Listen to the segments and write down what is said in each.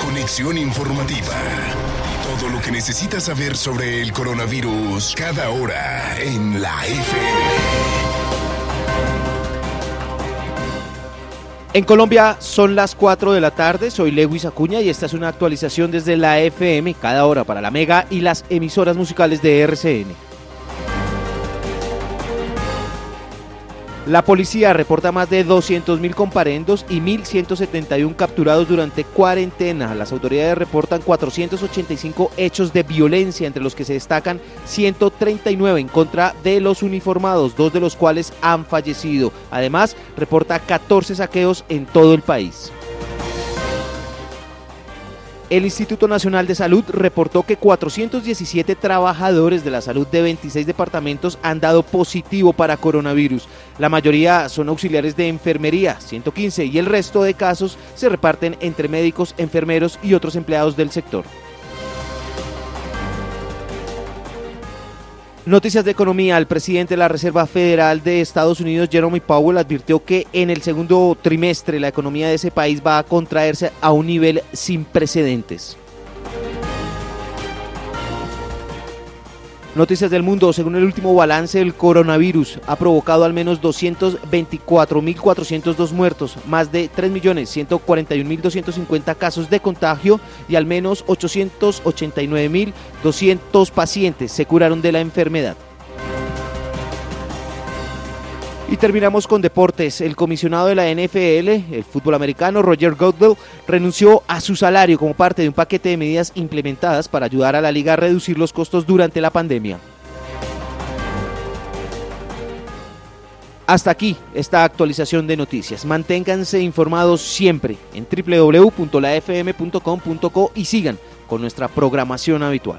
Conexión informativa. Todo lo que necesitas saber sobre el coronavirus cada hora en la FM. En Colombia son las 4 de la tarde, soy Lewis Acuña y esta es una actualización desde la FM cada hora para la Mega y las emisoras musicales de RCN. La policía reporta más de 200.000 comparendos y 1.171 capturados durante cuarentena. Las autoridades reportan 485 hechos de violencia, entre los que se destacan 139 en contra de los uniformados, dos de los cuales han fallecido. Además, reporta 14 saqueos en todo el país. El Instituto Nacional de Salud reportó que 417 trabajadores de la salud de 26 departamentos han dado positivo para coronavirus. La mayoría son auxiliares de enfermería, 115, y el resto de casos se reparten entre médicos, enfermeros y otros empleados del sector. Noticias de economía. El presidente de la Reserva Federal de Estados Unidos, Jeremy Powell, advirtió que en el segundo trimestre la economía de ese país va a contraerse a un nivel sin precedentes. Noticias del mundo. Según el último balance, el coronavirus ha provocado al menos 224.402 muertos, más de 3.141.250 casos de contagio y al menos 889.200 pacientes se curaron de la enfermedad. Y terminamos con deportes. El comisionado de la NFL, el fútbol americano, Roger Goodell, renunció a su salario como parte de un paquete de medidas implementadas para ayudar a la liga a reducir los costos durante la pandemia. Hasta aquí esta actualización de noticias. Manténganse informados siempre en www.lafm.com.co y sigan con nuestra programación habitual.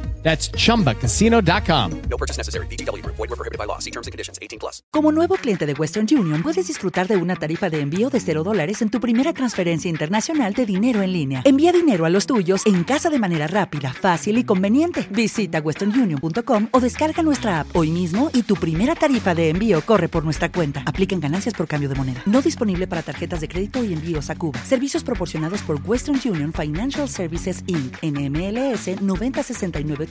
That's chumbacasino.com. No purchase necessary. BGW. Void were prohibited by law. See terms and conditions 18 plus. Como nuevo cliente de Western Union, puedes disfrutar de una tarifa de envío de 0 dólares en tu primera transferencia internacional de dinero en línea. Envía dinero a los tuyos en casa de manera rápida, fácil y conveniente. Visita westernunion.com o descarga nuestra app hoy mismo y tu primera tarifa de envío corre por nuestra cuenta. Aplican ganancias por cambio de moneda. No disponible para tarjetas de crédito y envíos a Cuba. Servicios proporcionados por Western Union Financial Services Inc. NMLS 9069